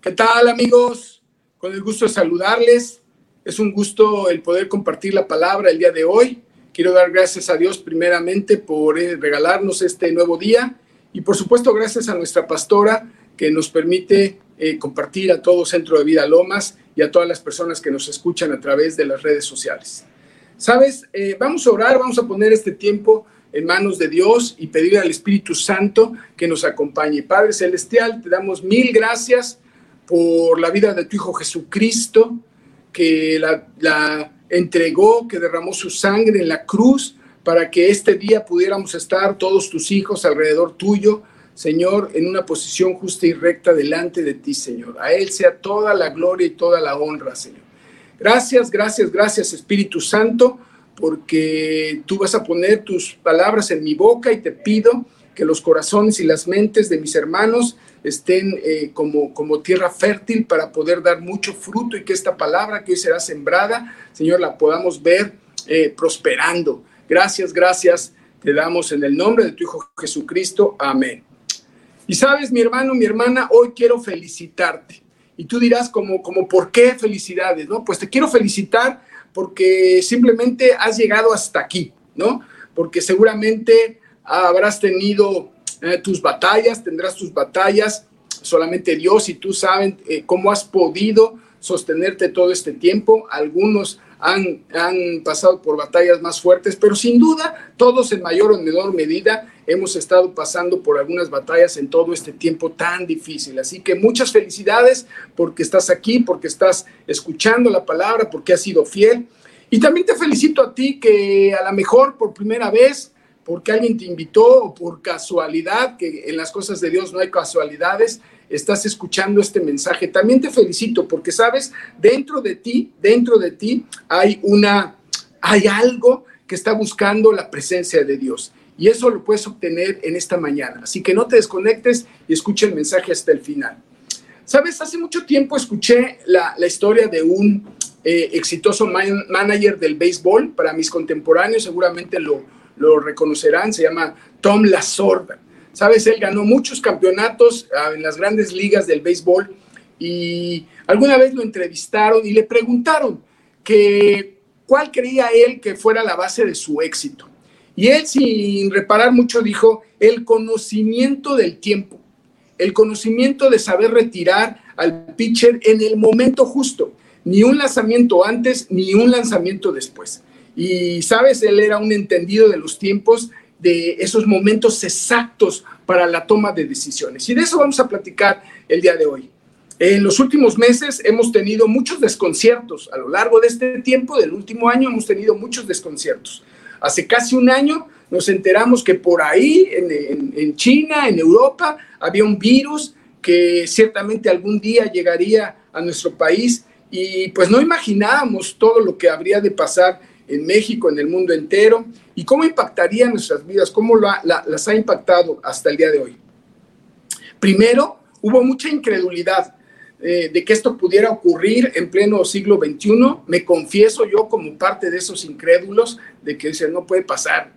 ¿Qué tal amigos? Con el gusto de saludarles. Es un gusto el poder compartir la palabra el día de hoy. Quiero dar gracias a Dios primeramente por eh, regalarnos este nuevo día y por supuesto gracias a nuestra pastora que nos permite eh, compartir a todo Centro de Vida Lomas y a todas las personas que nos escuchan a través de las redes sociales. Sabes, eh, vamos a orar, vamos a poner este tiempo en manos de Dios y pedir al Espíritu Santo que nos acompañe. Padre Celestial, te damos mil gracias por la vida de tu Hijo Jesucristo, que la, entregó, que derramó su sangre en la cruz para que este día pudiéramos estar todos tus hijos alrededor tuyo, Señor, en una posición justa y recta delante de ti, Señor. A Él sea toda la gloria y toda la honra, Señor. Gracias, gracias, gracias, Espíritu Santo, porque tú vas a poner tus palabras en mi boca y te pido que los corazones y las mentes de mis hermanos estén eh, como, como tierra fértil para poder dar mucho fruto y que esta palabra que hoy será sembrada, Señor, la podamos ver eh, prosperando. Gracias, gracias. Te damos en el nombre de tu Hijo Jesucristo. Amén. Y sabes, mi hermano, mi hermana, hoy quiero felicitarte. Y tú dirás, como, como, ¿por qué felicidades? ¿no? Pues te quiero felicitar porque simplemente has llegado hasta aquí, ¿no? Porque seguramente habrás tenido eh, tus batallas, tendrás tus batallas, solamente Dios y tú saben eh, cómo has podido sostenerte todo este tiempo. Algunos han, han, pasado por batallas más fuertes, pero sin duda todos en mayor o menor medida hemos estado pasando por algunas batallas en todo este tiempo tan difícil. Así que muchas felicidades porque estás aquí, porque estás escuchando la palabra, porque has sido fiel. Y también te felicito a ti que a lo mejor por primera vez porque alguien te invitó o por casualidad, que en las cosas de Dios no hay casualidades, estás escuchando este mensaje. También te felicito porque sabes, dentro de ti, dentro de ti hay una, hay algo que está buscando la presencia de Dios. Y eso lo puedes obtener en esta mañana. Así que no te desconectes y escucha el mensaje hasta el final. Sabes, hace mucho tiempo escuché la, historia de un eh, exitoso manager del béisbol. Para mis contemporáneos seguramente lo, lo reconocerán, se llama Tom Lasorda. Sabes, él ganó muchos campeonatos ah, en las grandes ligas del béisbol y alguna vez lo entrevistaron y le preguntaron que cuál creía él que fuera la base de su éxito. Y él, sin reparar mucho, dijo, el conocimiento del tiempo, el conocimiento de saber retirar al pitcher en el momento justo, ni un lanzamiento antes, ni un lanzamiento después. Y, sabes, él era un entendido de los tiempos, de esos momentos exactos para la toma de decisiones. Y de eso vamos a platicar el día de hoy. En los últimos meses hemos tenido muchos desconciertos. A lo largo de este tiempo, del último año, hemos tenido muchos desconciertos. Hace casi un año nos enteramos que por ahí, en, China, en Europa, había un virus que ciertamente algún día llegaría a nuestro país y pues no imaginábamos todo lo que habría de pasar en México, en el mundo entero, y cómo impactaría nuestras vidas, cómo las ha impactado hasta el día de hoy. Primero, hubo mucha incredulidad eh, de que esto pudiera ocurrir en pleno siglo XXI. Me confieso yo como parte de esos incrédulos de que dicen, no puede pasar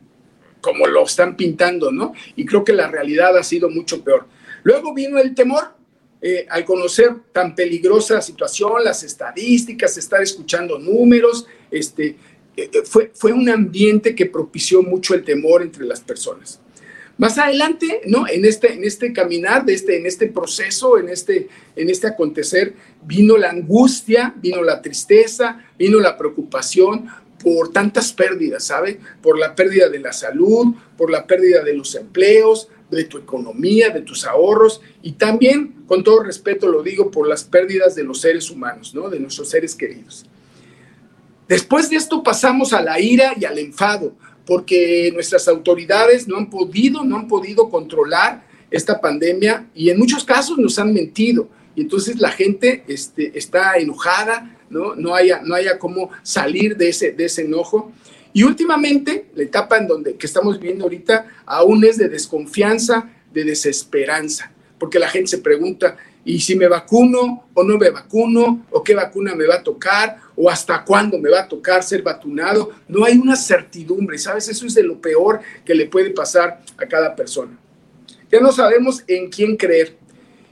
como lo están pintando, ¿no? Y creo que la realidad ha sido mucho peor. Luego vino el temor, eh, al conocer tan peligrosa situación, las estadísticas, estar escuchando números, este, fue, fue un ambiente que propició mucho el temor entre las personas. Más adelante, ¿no? En este, en este caminar, de este, en este proceso, en este, en este acontecer, vino la angustia, vino la tristeza, vino la preocupación por tantas pérdidas, ¿sabe? Por la pérdida de la salud, por la pérdida de los empleos, de tu economía, de tus ahorros y también, con todo respeto lo digo, por las pérdidas de los seres humanos, ¿no? De nuestros seres queridos. Después de esto pasamos a la ira y al enfado, porque nuestras autoridades no han podido, no han podido controlar esta pandemia y en muchos casos nos han mentido. Y entonces la gente este, está enojada, ¿no? No haya, no haya cómo salir de ese, de ese enojo. Y últimamente, la etapa en donde que estamos viviendo ahorita aún es de desconfianza, de desesperanza, porque la gente se pregunta, ¿y si me vacuno o no me vacuno? ¿O qué vacuna me va a tocar? ¿O hasta cuándo me va a tocar ser vacunado? No hay una certidumbre, ¿sabes? Eso es de lo peor que le puede pasar a cada persona. Ya no sabemos en quién creer.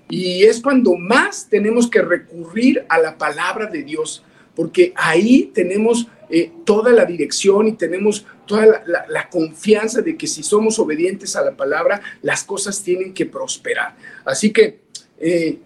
Y es cuando más tenemos que recurrir a la palabra de Dios, porque ahí tenemos eh, toda la dirección y tenemos toda la, confianza de que si somos obedientes a la palabra, las cosas tienen que prosperar. Así que, eh,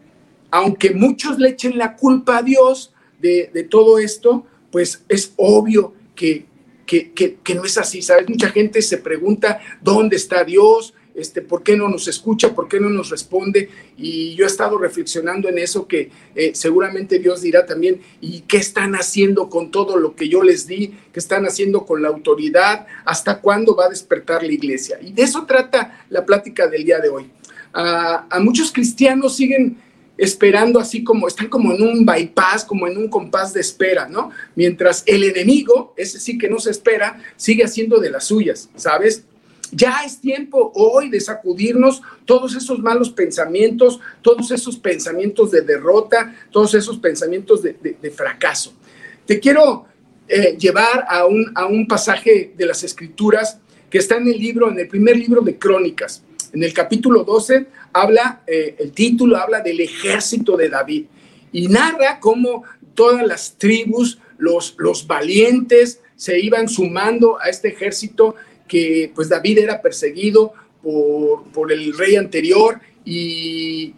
aunque muchos le echen la culpa a Dios de, de todo esto, pues es obvio que, que, que, no es así, ¿sabes? Mucha gente se pregunta, ¿dónde está Dios? Este, ¿Por qué no nos escucha? ¿Por qué no nos responde? Y yo he estado reflexionando en eso que eh, seguramente Dios dirá también, ¿y qué están haciendo con todo lo que yo les di? ¿Qué están haciendo con la autoridad? ¿Hasta cuándo va a despertar la iglesia? Y de eso trata la plática del día de hoy. a muchos cristianos siguen esperando así como, están como en un bypass, como en un compás de espera, ¿no? Mientras el enemigo, ese sí que no se espera, sigue haciendo de las suyas, ¿sabes? Ya es tiempo hoy de sacudirnos todos esos malos pensamientos, todos esos pensamientos de derrota, todos esos pensamientos de, fracaso. Te quiero eh, llevar a un, a un pasaje de las escrituras que está en el libro, en el primer libro de Crónicas. En el capítulo 12 habla, eh, el título habla del ejército de David y narra cómo todas las tribus, los, los valientes, se iban sumando a este ejército que pues David era perseguido por, por el rey anterior y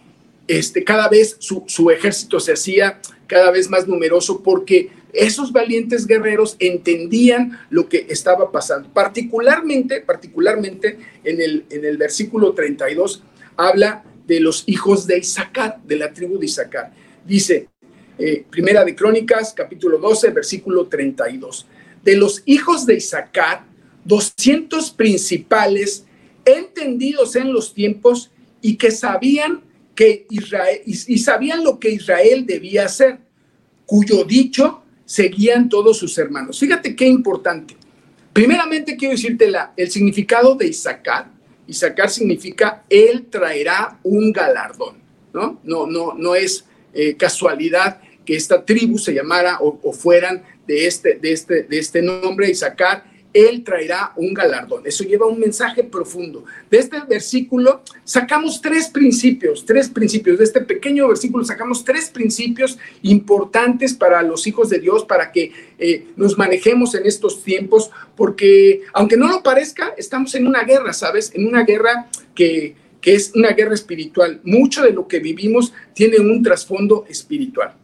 este, cada vez su, su ejército se hacía cada vez más numeroso porque esos valientes guerreros entendían lo que estaba pasando. Particularmente, particularmente en el, en el versículo 32 habla de los hijos de Isaacar, de la tribu de Isaacar. Dice, eh, Primera de Crónicas, capítulo 12, versículo 32. De los hijos de Isaacar, 200 principales entendidos en los tiempos y que sabían que Israel y sabían lo que Israel debía hacer, cuyo dicho seguían todos sus hermanos. Fíjate qué importante. Primeramente quiero decirte el significado de Isaacar. Isaacar significa él traerá un galardón, ¿no? No, no, no es eh, casualidad que esta tribu se llamara o, o, fueran de este, de este, de este nombre, Isaacar, él traerá un galardón. Eso lleva un mensaje profundo. De este versículo sacamos tres principios, tres principios. De este pequeño versículo sacamos tres principios importantes para los hijos de Dios, para que eh, nos manejemos en estos tiempos, porque aunque no lo parezca, estamos en una guerra, ¿sabes? En una guerra que, que es una guerra espiritual. Mucho de lo que vivimos tiene un trasfondo espiritual.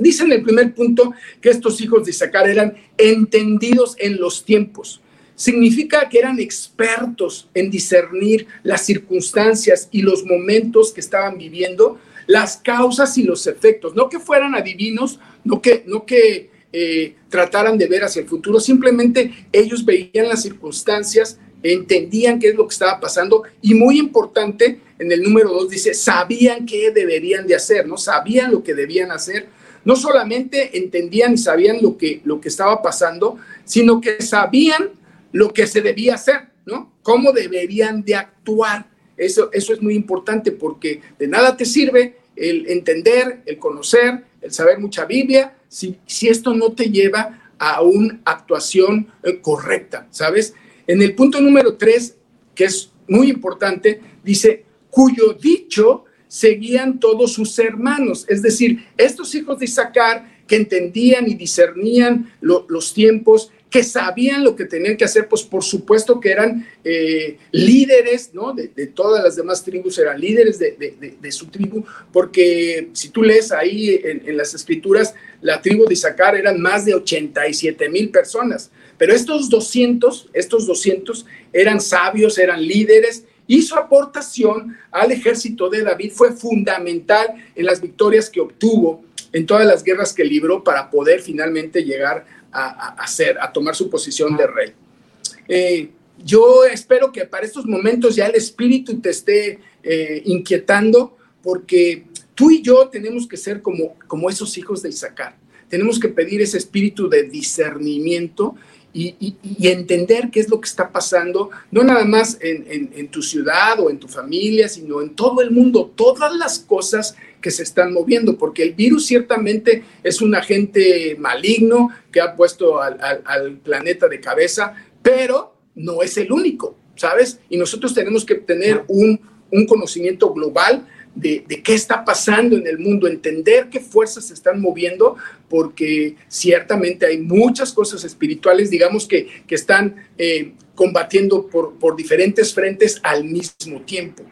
Dice en el primer punto que estos hijos de Isaacar eran entendidos en los tiempos. Significa que eran expertos en discernir las circunstancias y los momentos que estaban viviendo, las causas y los efectos. No que fueran adivinos, no que, no que eh, trataran de ver hacia el futuro, simplemente ellos veían las circunstancias, entendían qué es lo que estaba pasando y muy importante, en el número dos dice, sabían qué deberían de hacer, ¿no? Sabían lo que debían hacer no solamente entendían y sabían lo que, lo que estaba pasando, sino que sabían lo que se debía hacer, ¿no? Cómo deberían de actuar. Eso, eso es muy importante porque de nada te sirve el entender, el conocer, el saber mucha Biblia, si, si esto no te lleva a una actuación eh, correcta, ¿sabes? En el punto número tres, que es muy importante, dice, cuyo dicho seguían todos sus hermanos. Es decir, estos hijos de Isaacar que entendían y discernían los tiempos, que sabían lo que tenían que hacer, pues por supuesto que eran eh, líderes, ¿no? De, todas las demás tribus, eran líderes de, su tribu, porque si tú lees ahí en, en, las escrituras, la tribu de Isaacar eran más de 87 mil personas, pero estos 200, estos 200 eran sabios, eran líderes, y su aportación al ejército de David fue fundamental en las victorias que obtuvo en todas las guerras que libró para poder finalmente llegar a, a tomar su posición de rey. Eh, yo espero que para estos momentos ya el espíritu te esté eh, inquietando, porque tú y yo tenemos que ser como, como esos hijos de Isaacar. Tenemos que pedir ese espíritu de discernimiento y, entender qué es lo que está pasando, no nada más en, tu ciudad o en tu familia, sino en todo el mundo, todas las cosas que se están moviendo, porque el virus ciertamente es un agente maligno que ha puesto al, planeta de cabeza, pero no es el único, ¿sabes? Y nosotros tenemos que tener un, un conocimiento global de, qué está pasando en el mundo, entender qué fuerzas se están moviendo, porque ciertamente hay muchas cosas espirituales, digamos, que, que están eh, combatiendo por, por diferentes frentes al mismo tiempo.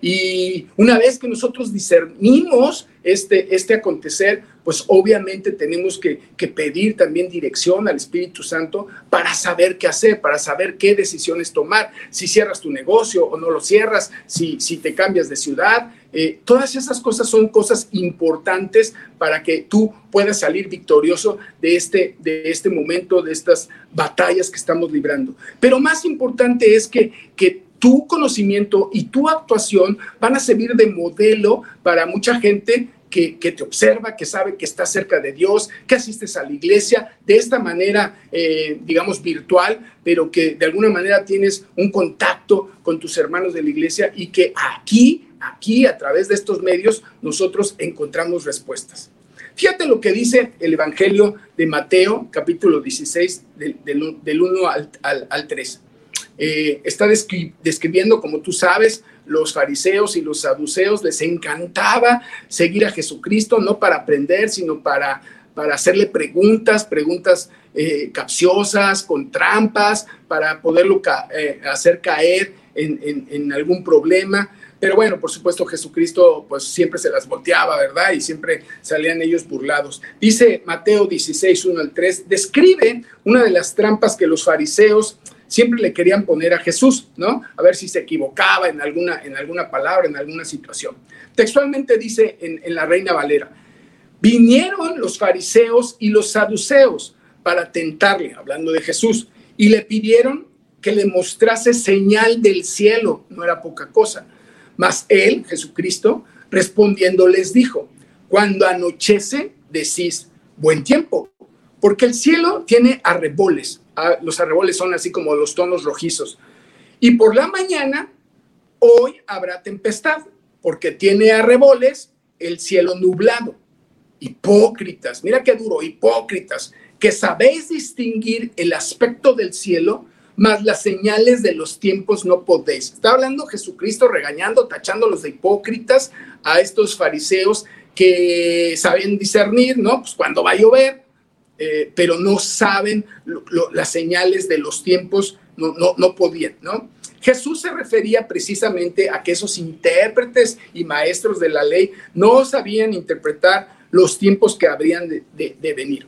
Y una vez que nosotros discernimos este, este acontecer, pues obviamente tenemos que, pedir también dirección al Espíritu Santo para saber qué hacer, para saber qué decisiones tomar, si cierras tu negocio o no lo cierras, si, si te cambias de ciudad. Eh, todas esas cosas son cosas importantes para que tú puedas salir victorioso de este, de este momento, de estas batallas que estamos librando. Pero más importante es que, que tu conocimiento y tu actuación van a servir de modelo para mucha gente que, te observa, que sabe que está cerca de Dios, que asistes a la iglesia de esta manera, eh, digamos, virtual, pero que de alguna manera tienes un contacto con tus hermanos de la iglesia y que aquí, aquí, a través de estos medios, nosotros encontramos respuestas. Fíjate lo que dice el Evangelio de Mateo, capítulo 16, del, 1 al, al 3. Eh, está describiendo, como tú sabes, los fariseos y los saduceos les encantaba seguir a Jesucristo, no para aprender, sino para, para hacerle preguntas, preguntas eh, capciosas, con trampas, para poderlo eh, hacer caer en, algún problema. Pero bueno, por supuesto Jesucristo pues siempre se las volteaba, ¿verdad? Y siempre salían ellos burlados. Dice Mateo 16, 1 al 3, describe una de las trampas que los fariseos siempre le querían poner a Jesús, ¿no? A ver si se equivocaba en alguna, en alguna palabra, en alguna situación. Textualmente dice en, en la Reina Valera, vinieron los fariseos y los saduceos para tentarle, hablando de Jesús, y le pidieron que le mostrase señal del cielo, no era poca cosa. Mas él, Jesucristo, respondiendo les dijo, cuando anochece, decís, buen tiempo, porque el cielo tiene arreboles los arreboles son así como los tonos rojizos. Y por la mañana, hoy habrá tempestad, porque tiene arreboles el cielo nublado. Hipócritas, mira qué duro, hipócritas, que sabéis distinguir el aspecto del cielo, mas las señales de los tiempos no podéis. Está hablando Jesucristo regañando, tachándolos de hipócritas a estos fariseos que saben discernir, ¿no? Pues cuando va a llover, eh, pero no saben las señales de los tiempos, no, no, no podían, ¿no? Jesús se refería precisamente a que esos intérpretes y maestros de la ley no sabían interpretar los tiempos que habrían de, venir.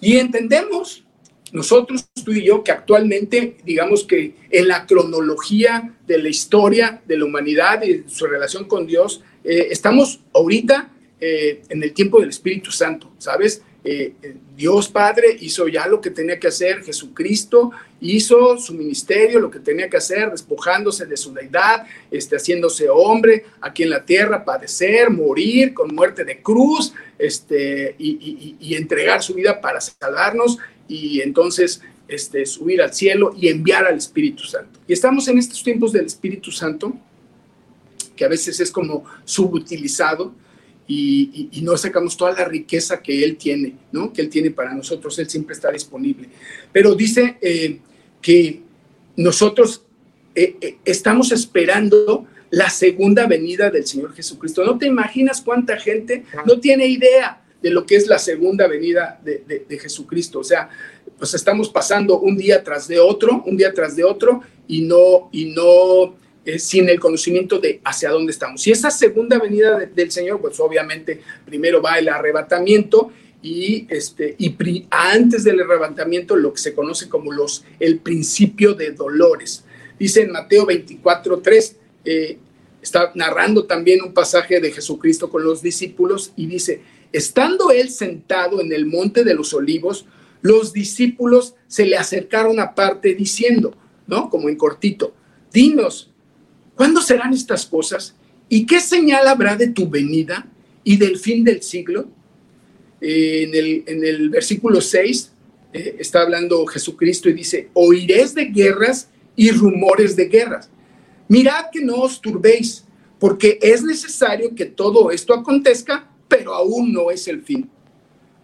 Y entendemos nosotros, tú y yo, que actualmente, digamos que en la cronología de la historia de la humanidad y su relación con Dios, eh, estamos ahorita eh, en el tiempo del Espíritu Santo, ¿sabes? Eh, Dios Padre hizo ya lo que tenía que hacer, Jesucristo hizo su ministerio, lo que tenía que hacer, despojándose de su deidad, este, haciéndose hombre aquí en la tierra, padecer, morir con muerte de cruz este, y, entregar su vida para salvarnos y entonces este, subir al cielo y enviar al Espíritu Santo. Y estamos en estos tiempos del Espíritu Santo, que a veces es como subutilizado, y, no sacamos toda la riqueza que Él tiene, ¿no? Que Él tiene para nosotros, Él siempre está disponible. Pero dice eh, que nosotros eh, eh, estamos esperando la segunda venida del Señor Jesucristo. No te imaginas cuánta gente no tiene idea de lo que es la segunda venida de, de, Jesucristo. O sea, pues estamos pasando un día tras de otro, un día tras de otro, y no, y no eh, sin el conocimiento de hacia dónde estamos. Y esa segunda venida del Señor, pues obviamente primero va el arrebatamiento y, este, y antes del arrebatamiento lo que se conoce como los, el principio de dolores. Dice en Mateo 24, 3, eh, está narrando también un pasaje de Jesucristo con los discípulos y dice, estando él sentado en el monte de los olivos, los discípulos se le acercaron aparte diciendo, ¿no? Como en cortito, dinos, ¿Cuándo serán estas cosas? ¿Y qué señal habrá de tu venida y del fin del siglo? Eh, en, el, versículo 6 eh, está hablando Jesucristo y dice, oiréis de guerras y rumores de guerras. Mirad que no os turbéis, porque es necesario que todo esto acontezca, pero aún no es el fin.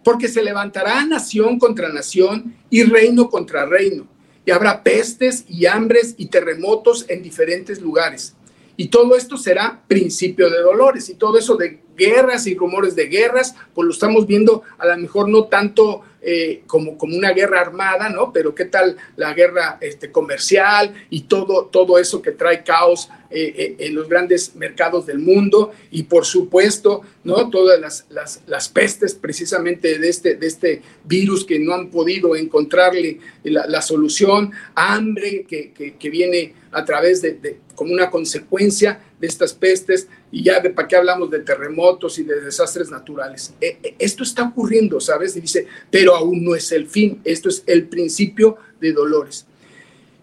Porque se levantará nación contra nación y reino contra reino y habrá pestes y hambres y terremotos en diferentes lugares. Y todo esto será principio de dolores y todo eso de guerras y rumores de guerras, pues lo estamos viendo a lo mejor no tanto eh, como, como una guerra armada, ¿no? Pero qué tal la guerra este, comercial y todo, todo eso que trae caos eh, eh, en los grandes mercados del mundo y por supuesto, ¿no? Todas las, las, las, pestes precisamente de este, de este virus que no han podido encontrarle la, la solución, hambre que, que, que, viene a través de, de, como una consecuencia de estas pestes y ya de para qué hablamos de terremotos y de desastres naturales. esto está ocurriendo, ¿sabes? Y dice, pero aún no es el fin, esto es el principio de dolores.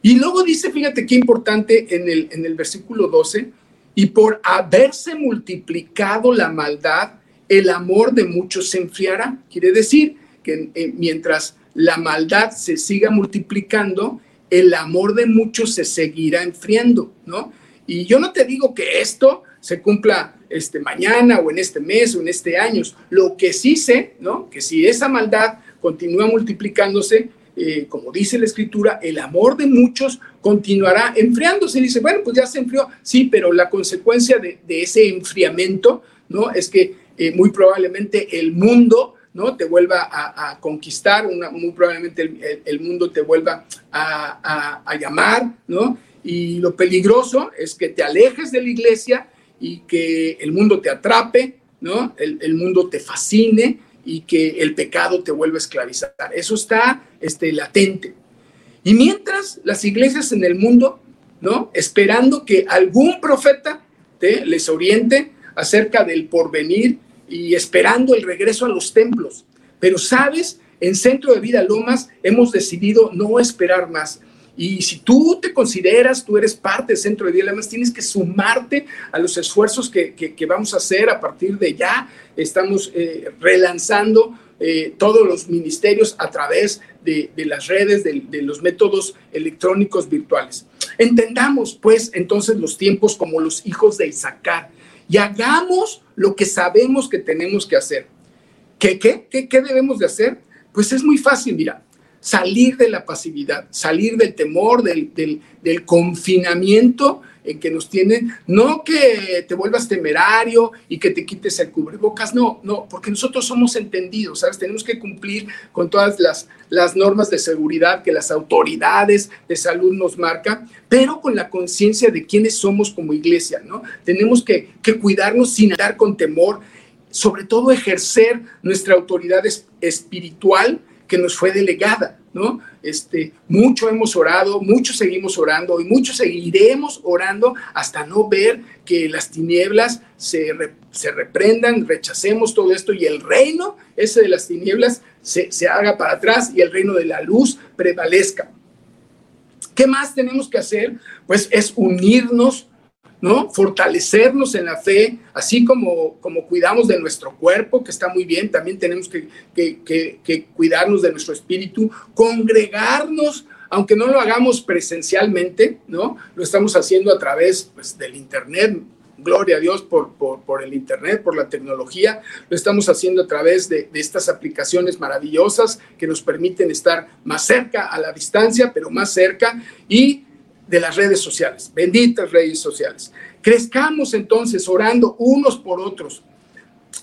Y luego dice, fíjate qué importante en el, en el versículo 12, y por haberse multiplicado la maldad, el amor de muchos se enfriará. Quiere decir que eh, mientras la maldad se siga multiplicando, el amor de muchos se seguirá enfriando, ¿no? Y yo no te digo que esto se cumpla este mañana o en este mes o en este año. Lo que sí sé, ¿no? Que si esa maldad continúa multiplicándose, eh, como dice la escritura, el amor de muchos continuará enfriándose. Dice, bueno, pues ya se enfrió, sí, pero la consecuencia de, ese enfriamiento, ¿no? Es que eh, muy probablemente el mundo, ¿no? Te vuelva a, conquistar, una, muy probablemente el, mundo te vuelva a, llamar, ¿no? Y lo peligroso es que te alejes de la iglesia y que el mundo te atrape, ¿no? El mundo te fascine y que el pecado te vuelva a esclavizar. Eso está este, latente. Y mientras las iglesias en el mundo, ¿no? Esperando que algún profeta te, les oriente acerca del porvenir y esperando el regreso a los templos. Pero sabes, en Centro de Vida Lomas hemos decidido no esperar más. Y si tú te consideras, tú eres parte del Centro de Vida Lomas, tienes que sumarte a los esfuerzos que, que vamos a hacer a partir de ya estamos eh, relanzando eh, todos los ministerios a través de, las redes, de, los métodos electrónicos virtuales. Entendamos pues entonces los tiempos como los hijos de Isaacar y hagamos lo que sabemos que tenemos que hacer. ¿Qué, qué, qué, qué debemos de hacer? Pues es muy fácil, mira, salir de la pasividad, salir del temor, del, del, confinamiento en que nos tienen, no que te vuelvas temerario y que te quites el cubrebocas, no, no, porque nosotros somos entendidos, ¿sabes? Tenemos que cumplir con todas las, las normas de seguridad que las autoridades de salud nos marcan, pero con la conciencia de quiénes somos como iglesia, ¿no? Tenemos que, que cuidarnos sin andar con temor, sobre todo ejercer nuestra autoridad espiritual que nos fue delegada, ¿no? Este, mucho hemos orado, mucho seguimos orando y mucho seguiremos orando hasta no ver que las tinieblas se, se reprendan, rechacemos todo esto y el reino, ese de las tinieblas, se, se haga para atrás y el reino de la luz prevalezca. ¿Qué más tenemos que hacer? Pues es unirnos ¿no? Fortalecernos en la fe, así como, como cuidamos de nuestro cuerpo, que está muy bien, también tenemos que, que, cuidarnos de nuestro espíritu, congregarnos, aunque no lo hagamos presencialmente, ¿no? Lo estamos haciendo a través pues, del Internet, gloria a Dios por, por, por, el Internet, por la tecnología. Lo estamos haciendo a través de, de, estas aplicaciones maravillosas que nos permiten estar más cerca a la distancia, pero más cerca. Y de las redes sociales, benditas redes sociales. Crezcamos entonces orando unos por otros.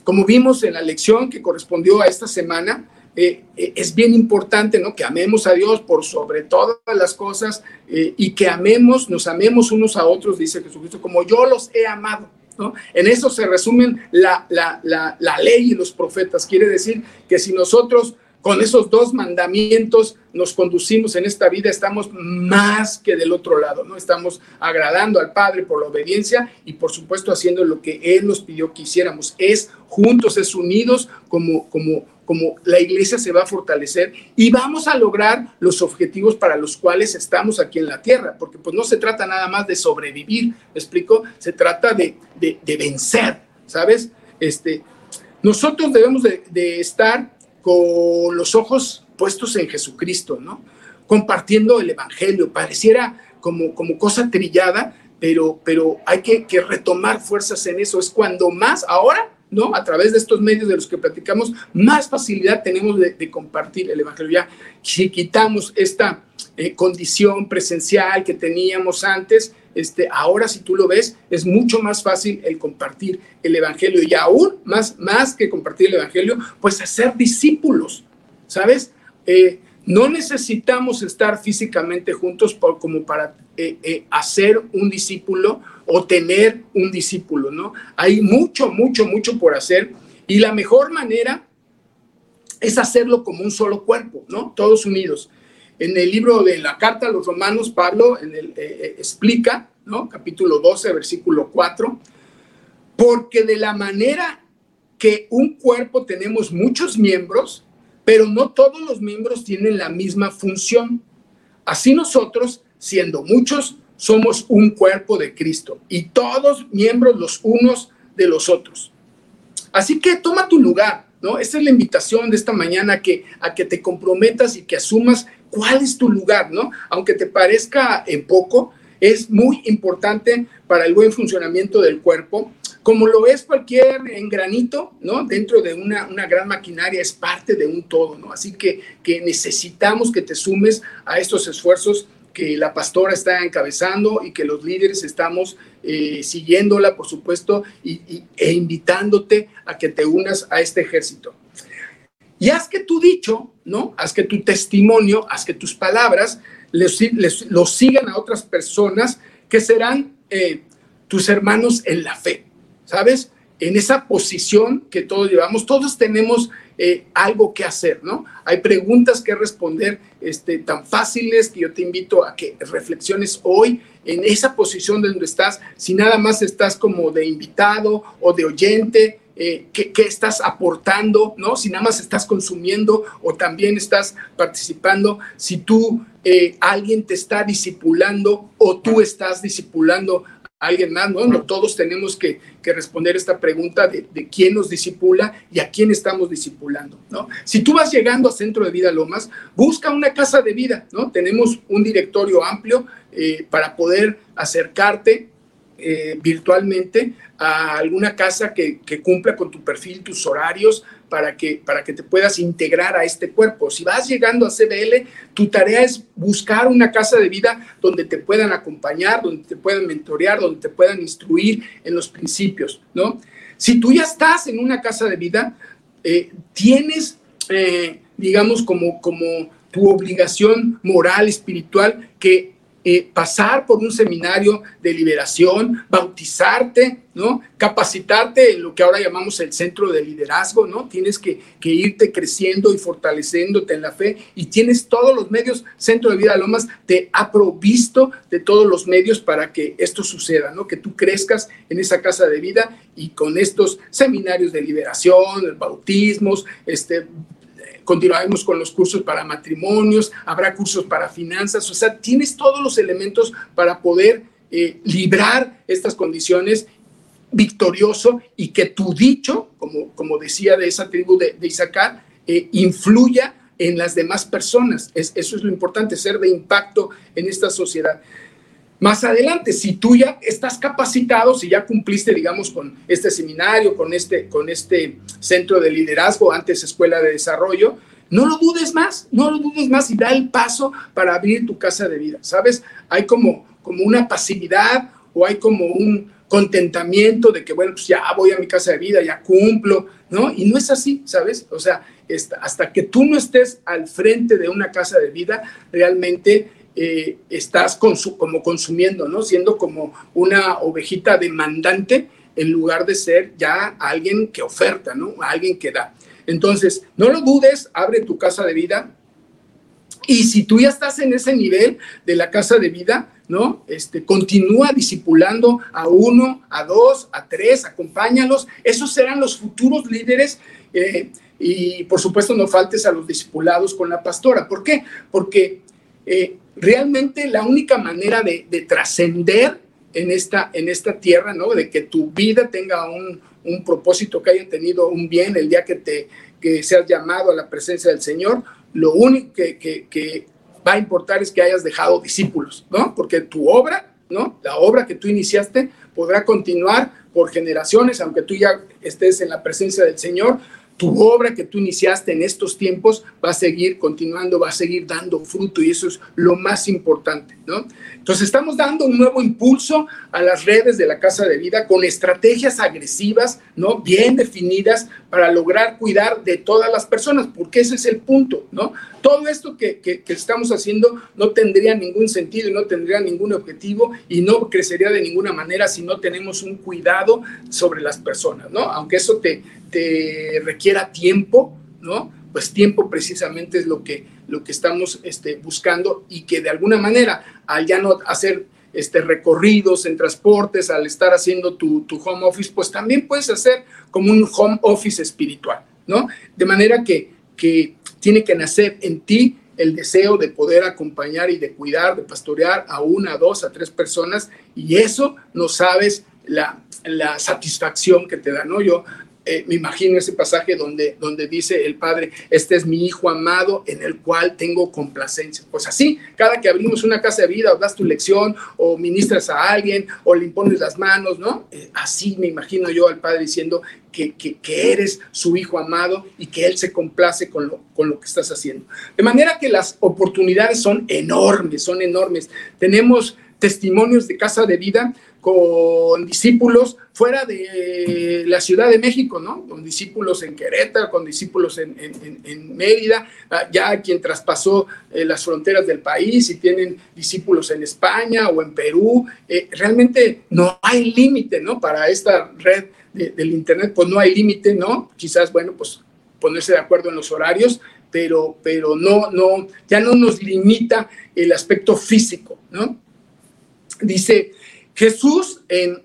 Como vimos en la lección que correspondió a esta semana, eh, eh, es bien importante ¿no? que amemos a Dios por sobre todas las cosas eh, y que amemos, nos amemos unos a otros, dice Jesucristo, como yo los he amado. ¿no? En eso se resumen la, la, la, la ley y los profetas. Quiere decir que si nosotros con esos dos mandamientos nos conducimos en esta vida, estamos más que del otro lado, ¿no? Estamos agradando al Padre por la obediencia y por supuesto haciendo lo que Él nos pidió que hiciéramos. Es juntos, es unidos como, como, como la iglesia se va a fortalecer y vamos a lograr los objetivos para los cuales estamos aquí en la tierra, porque pues no se trata nada más de sobrevivir, ¿me explico? Se trata de, de, vencer, ¿sabes? Este, nosotros debemos de, de estar con los ojos puestos en Jesucristo, ¿no? Compartiendo el Evangelio. Pareciera como, como cosa trillada, pero, pero hay que, que retomar fuerzas en eso. Es cuando más, ahora, ¿no? A través de estos medios de los que platicamos, más facilidad tenemos de, compartir el Evangelio. Ya, si quitamos esta eh, condición presencial que teníamos antes, este, ahora si tú lo ves, es mucho más fácil el compartir el Evangelio y aún más, más que compartir el Evangelio, pues hacer discípulos, ¿sabes? Eh, no necesitamos estar físicamente juntos como para eh, eh, hacer un discípulo o tener un discípulo, ¿no? Hay mucho, mucho, mucho por hacer y la mejor manera es hacerlo como un solo cuerpo, ¿no? Todos unidos. En el libro de la carta a los romanos, Pablo en el, explica, ¿no? Capítulo 12, versículo 4, porque de la manera que un cuerpo tenemos muchos miembros, pero no todos los miembros tienen la misma función. Así nosotros, siendo muchos, somos un cuerpo de Cristo y todos miembros los unos de los otros. Así que toma tu lugar, ¿no? Esta es la invitación de esta mañana que, a que te comprometas y que asumas cuál es tu lugar, ¿no? Aunque te parezca en poco, es muy importante para el buen funcionamiento del cuerpo como lo es cualquier engranito, ¿no? Dentro de una, gran maquinaria es parte de un todo, ¿no? Así que, que necesitamos que te sumes a estos esfuerzos que la pastora está encabezando y que los líderes estamos eh, siguiéndola, por supuesto, y, e invitándote a que te unas a este ejército. Y haz que tu dicho, ¿no? Haz que tu testimonio, haz que tus palabras les, sigan a otras personas que serán eh, tus hermanos en la fe. ¿sabes? En esa posición que todos llevamos, todos tenemos eh, algo que hacer, ¿no? Hay preguntas que responder este, tan fáciles que yo te invito a que reflexiones hoy en esa posición de donde estás, si nada más estás como de invitado o de oyente, eh, ¿qué, estás aportando, ¿no? Si nada más estás consumiendo o también estás participando, si tú, eh, alguien te está discipulando o tú estás discipulando alguien más, ¿no? no todos tenemos que, responder esta pregunta de, quién nos disipula y a quién estamos disipulando, ¿no? Si tú vas llegando a Centro de Vida Lomas, busca una casa de vida, ¿no? Tenemos un directorio amplio eh, para poder acercarte eh, virtualmente a alguna casa que, cumpla con tu perfil, tus horarios, para que, para que te puedas integrar a este cuerpo. Si vas llegando a CBL, tu tarea es buscar una casa de vida donde te puedan acompañar, donde te puedan mentorear, donde te puedan instruir en los principios, ¿no? Si tú ya estás en una casa de vida, eh, tienes, eh, digamos, como, como tu obligación moral, espiritual, que eh, pasar por un seminario de liberación, bautizarte, ¿no? Capacitarte en lo que ahora llamamos el centro de liderazgo, ¿no? Tienes que, irte creciendo y fortaleciéndote en la fe y tienes todos los medios. Centro de Vida Lomas te ha provisto de todos los medios para que esto suceda, ¿no? Que tú crezcas en esa casa de vida y con estos seminarios de liberación, bautismos, este, continuaremos con los cursos para matrimonios, habrá cursos para finanzas, o sea, tienes todos los elementos para poder eh, librar estas condiciones victorioso y que tu dicho, como, como decía de esa tribu de, de eh, influya en las demás personas. Es, eso es lo importante, ser de impacto en esta sociedad. Más adelante, si tú ya estás capacitado, si ya cumpliste, digamos, con este seminario, con este, con este centro de liderazgo, antes escuela de desarrollo, no lo dudes más, no lo dudes más y da el paso para abrir tu casa de vida. ¿Sabes? Hay como, como una pasividad o hay como un contentamiento de que, bueno, pues ya voy a mi casa de vida, ya cumplo, ¿no? Y no es así, ¿sabes? O sea, hasta que tú no estés al frente de una casa de vida, realmente eh, estás como consumiendo, ¿no? Siendo como una ovejita demandante en lugar de ser ya alguien que oferta, ¿no? Alguien que da. Entonces, no lo dudes, abre tu casa de vida. Y si tú ya estás en ese nivel de la casa de vida, ¿no? Este, continúa discipulando a uno, a dos, a tres, acompáñalos. Esos serán los futuros líderes. Eh, y por supuesto, no faltes a los discipulados con la pastora. ¿Por qué? Porque eh, realmente la única manera de, trascender en esta, en esta tierra, ¿no? De que tu vida tenga un, propósito, que haya tenido un bien el día que te que seas llamado a la presencia del Señor, lo único que, va a importar es que hayas dejado discípulos, ¿no? Porque tu obra ¿no? La obra que tú iniciaste podrá continuar por generaciones, aunque tú ya estés en la presencia del Señor, tu obra que tú iniciaste en estos tiempos va a seguir continuando, va a seguir dando fruto y eso es lo más importante, ¿no? Entonces estamos dando un nuevo impulso a las redes de la Casa de Vida con estrategias agresivas, ¿no? Bien definidas para lograr cuidar de todas las personas, porque ese es el punto, ¿no? Todo esto que, que, estamos haciendo no tendría ningún sentido y no tendría ningún objetivo y no crecería de ninguna manera si no tenemos un cuidado sobre las personas, ¿no? Aunque eso te, te requiera tiempo, ¿no? Pues tiempo precisamente es lo que, lo que estamos este, buscando y que de alguna manera, al ya no hacer este, recorridos en transportes, al estar haciendo tu, tu home office, pues también puedes hacer como un home office espiritual, ¿no? De manera que, que tiene que nacer en ti el deseo de poder acompañar y de cuidar, de pastorear a una, dos, a tres personas, y eso no sabes la, la satisfacción que te da, ¿no? Yo eh, me imagino ese pasaje donde, donde dice el Padre, este es mi Hijo amado en el cual tengo complacencia. Pues así, cada que abrimos una casa de vida o das tu lección o ministras a alguien o le impones las manos, ¿no? Eh, así me imagino yo al Padre diciendo que, que, que, eres su Hijo amado y que Él se complace con lo, con lo que estás haciendo. De manera que las oportunidades son enormes, son enormes. Tenemos testimonios de casa de vida con discípulos fuera de la Ciudad de México, ¿no? Con discípulos en Querétaro, con discípulos en, Mérida, ah, ya quien traspasó eh, las fronteras del país y tienen discípulos en España o en Perú. Eh, realmente no hay límite, ¿no? Para esta red del Internet, pues no hay límite, ¿no? Quizás, bueno, pues ponerse de acuerdo en los horarios, pero, pero no, no, ya no nos limita el aspecto físico, ¿no? Dice, Jesús en,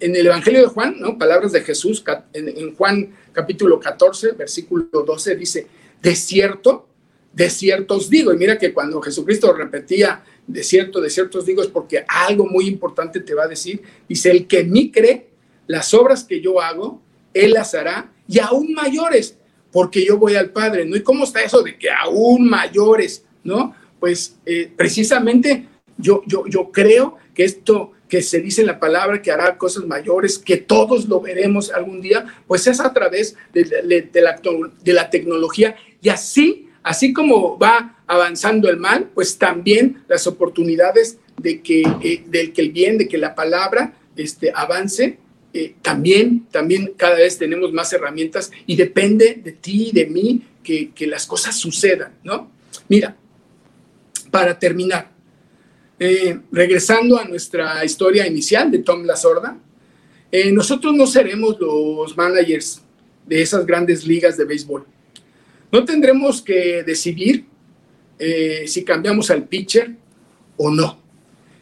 el Evangelio de Juan, ¿no? palabras de Jesús en, Juan capítulo 14, versículo 12, dice, de cierto, de cierto os digo. Y mira que cuando Jesucristo repetía de cierto, de cierto os digo, es porque algo muy importante te va a decir. Dice, el que en mí cree, las obras que yo hago, él las hará y aún mayores, porque yo voy al Padre, ¿no? ¿Y cómo está eso de que aún mayores, ¿no? Pues eh, precisamente yo, yo, yo creo que esto que se dice en la palabra que hará cosas mayores, que todos lo veremos algún día, pues es a través de, la, tecnología. Y así, así como va avanzando el mal, pues también las oportunidades de que, eh, del que el bien, de que la palabra este, avance, eh, también, también cada vez tenemos más herramientas y depende de ti y de mí que, que las cosas sucedan, ¿no? Mira, para terminar, eh, regresando a nuestra historia inicial de Tom La Sorda, eh, nosotros no seremos los managers de esas grandes ligas de béisbol. No tendremos que decidir eh, si cambiamos al pitcher o no.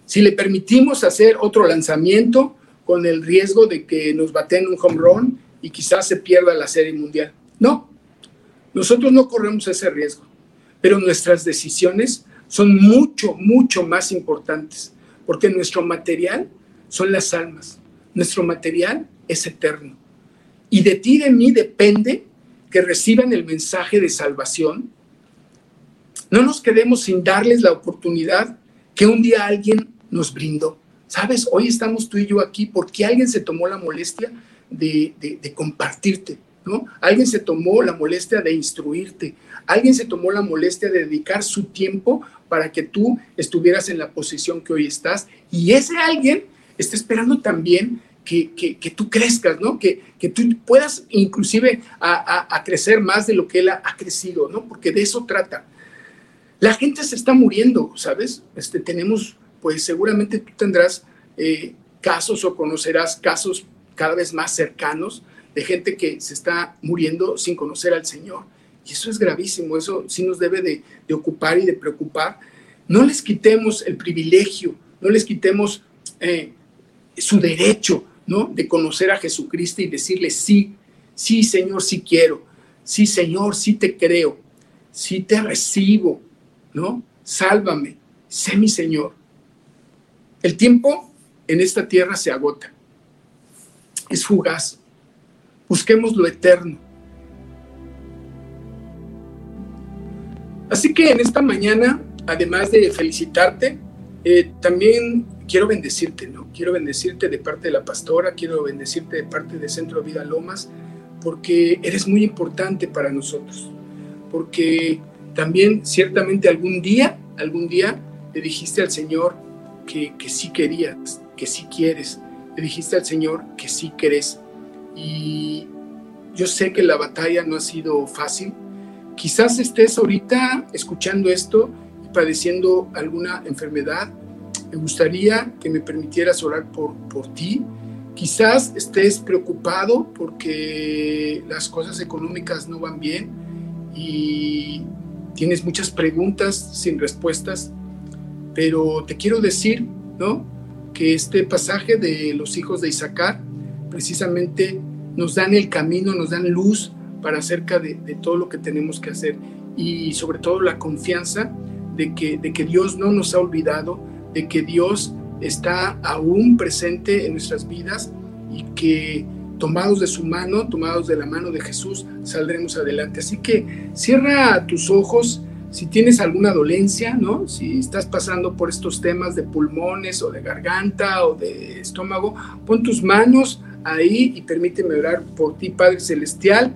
Si le permitimos hacer otro lanzamiento con el riesgo de que nos baten un home run y quizás se pierda la serie mundial. No, nosotros no corremos ese riesgo, pero nuestras decisiones son mucho, mucho más importantes, porque nuestro material son las almas, nuestro material es eterno. Y de ti de mí depende que reciban el mensaje de salvación. No nos quedemos sin darles la oportunidad que un día alguien nos brindó. Sabes, hoy estamos tú y yo aquí porque alguien se tomó la molestia de, de compartirte, ¿no? Alguien se tomó la molestia de instruirte, alguien se tomó la molestia de dedicar su tiempo para que tú estuvieras en la posición que hoy estás y ese alguien está esperando también que, que, tú crezcas, ¿no? Que, que tú puedas inclusive a, a, crecer más de lo que él ha, crecido, ¿no? Porque de eso trata. La gente se está muriendo, ¿sabes? Este, tenemos, pues seguramente tú tendrás eh, casos o conocerás casos cada vez más cercanos de gente que se está muriendo sin conocer al Señor. Y eso es gravísimo, eso sí nos debe de, ocupar y de preocupar. No les quitemos el privilegio, no les quitemos eh, su derecho, ¿no? De conocer a Jesucristo y decirle, sí, sí, Señor, sí quiero, sí, Señor, sí te creo, sí te recibo, ¿no? Sálvame, sé mi Señor. El tiempo en esta tierra se agota, es fugaz. Busquemos lo eterno Así que en esta mañana, además de felicitarte, eh, también quiero bendecirte, ¿no? Quiero bendecirte de parte de la pastora, quiero bendecirte de parte de Centro Vida Lomas, porque eres muy importante para nosotros, porque también ciertamente algún día, algún día le dijiste al Señor que, que sí querías, que sí quieres, le dijiste al Señor que sí querés. Y yo sé que la batalla no ha sido fácil. Quizás estés ahorita escuchando esto y padeciendo alguna enfermedad. Me gustaría que me permitieras orar por, por ti. Quizás estés preocupado porque las cosas económicas no van bien y tienes muchas preguntas sin respuestas, pero te quiero decir, ¿no? Que este pasaje de los hijos de Isaacar precisamente nos dan el camino, nos dan luz para acerca de, todo lo que tenemos que hacer y sobre todo la confianza de que, de que Dios no nos ha olvidado, de que Dios está aún presente en nuestras vidas y que tomados de su mano, tomados de la mano de Jesús, saldremos adelante. Así que cierra tus ojos si tienes alguna dolencia, ¿no? Si estás pasando por estos temas de pulmones o de garganta o de estómago, pon tus manos ahí y permíteme orar por ti, Padre Celestial.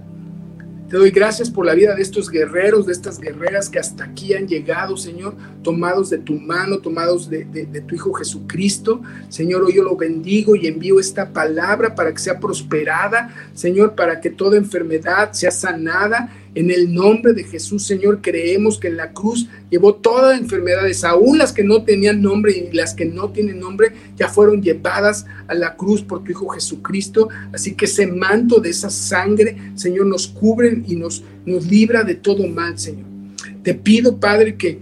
Te doy gracias por la vida de estos guerreros, de estas guerreras que hasta aquí han llegado, Señor, tomados de tu mano, tomados de, tu Hijo Jesucristo. Señor, hoy yo lo bendigo y envío esta palabra para que sea prosperada, Señor, para que toda enfermedad sea sanada en el nombre de Jesús, Señor, creemos que en la cruz llevó todas enfermedades, aún las que no tenían nombre y las que no tienen nombre, ya fueron llevadas a la cruz por tu Hijo Jesucristo. Así que ese manto de esa sangre, Señor, nos cubre y nos, nos libra de todo mal, Señor. Te pido, Padre, que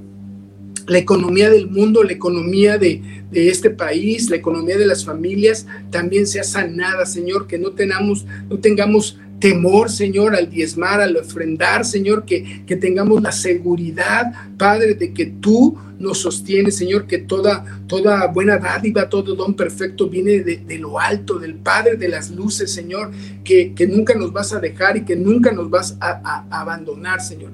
la economía del mundo, la economía de, de, este país, la economía de las familias también sea sanada, Señor, que no tengamos, no tengamos temor, Señor, al diezmar, al ofrendar, Señor, que, que tengamos la seguridad, Padre, de que tú nos sostienes, Señor, que toda, toda buena dádiva, todo don perfecto viene de, lo alto, del Padre de las luces, Señor, que, que, nunca nos vas a dejar y que nunca nos vas a abandonar, Señor.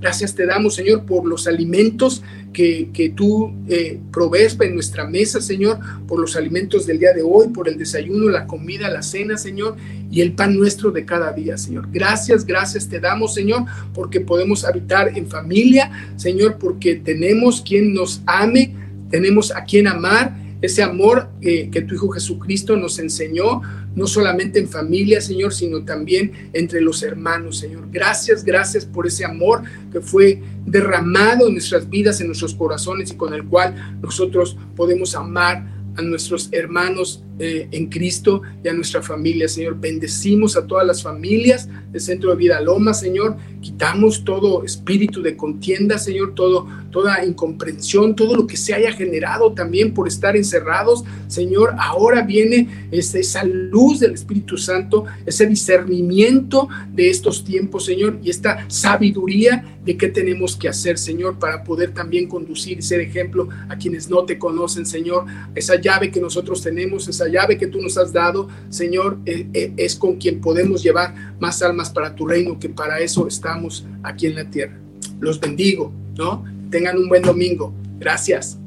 Gracias te damos, Señor, por los alimentos que, que tú eh, provees en nuestra mesa, Señor, por los alimentos del día de hoy, por el desayuno, la comida, la cena, Señor, y el pan nuestro de cada día, Señor. Gracias, gracias te damos, Señor, porque podemos habitar en familia, Señor, porque tenemos quien nos ame, tenemos a quien amar ese amor que tu Hijo Jesucristo nos enseñó, no solamente en familia, Señor, sino también entre los hermanos, Señor. Gracias, gracias por ese amor que fue derramado en nuestras vidas, en nuestros corazones y con el cual nosotros podemos amar a nuestros hermanos eh, en Cristo y a nuestra familia, Señor. Bendecimos a todas las familias del Centro de Vida Loma, Señor. Quitamos todo espíritu de contienda, Señor, todo, toda incomprensión, todo lo que se haya generado también por estar encerrados, Señor. Ahora viene esa luz del Espíritu Santo, ese discernimiento de estos tiempos, Señor, y esta sabiduría de qué tenemos que hacer, Señor, para poder también conducir y ser ejemplo a quienes no te conocen, Señor. Esa llave que nosotros tenemos, esa llave que tú nos has dado, Señor, e, e, es con quien podemos llevar más almas para tu reino, que para eso estamos aquí en la tierra. Los bendigo, ¿no? Tengan un buen domingo. Gracias.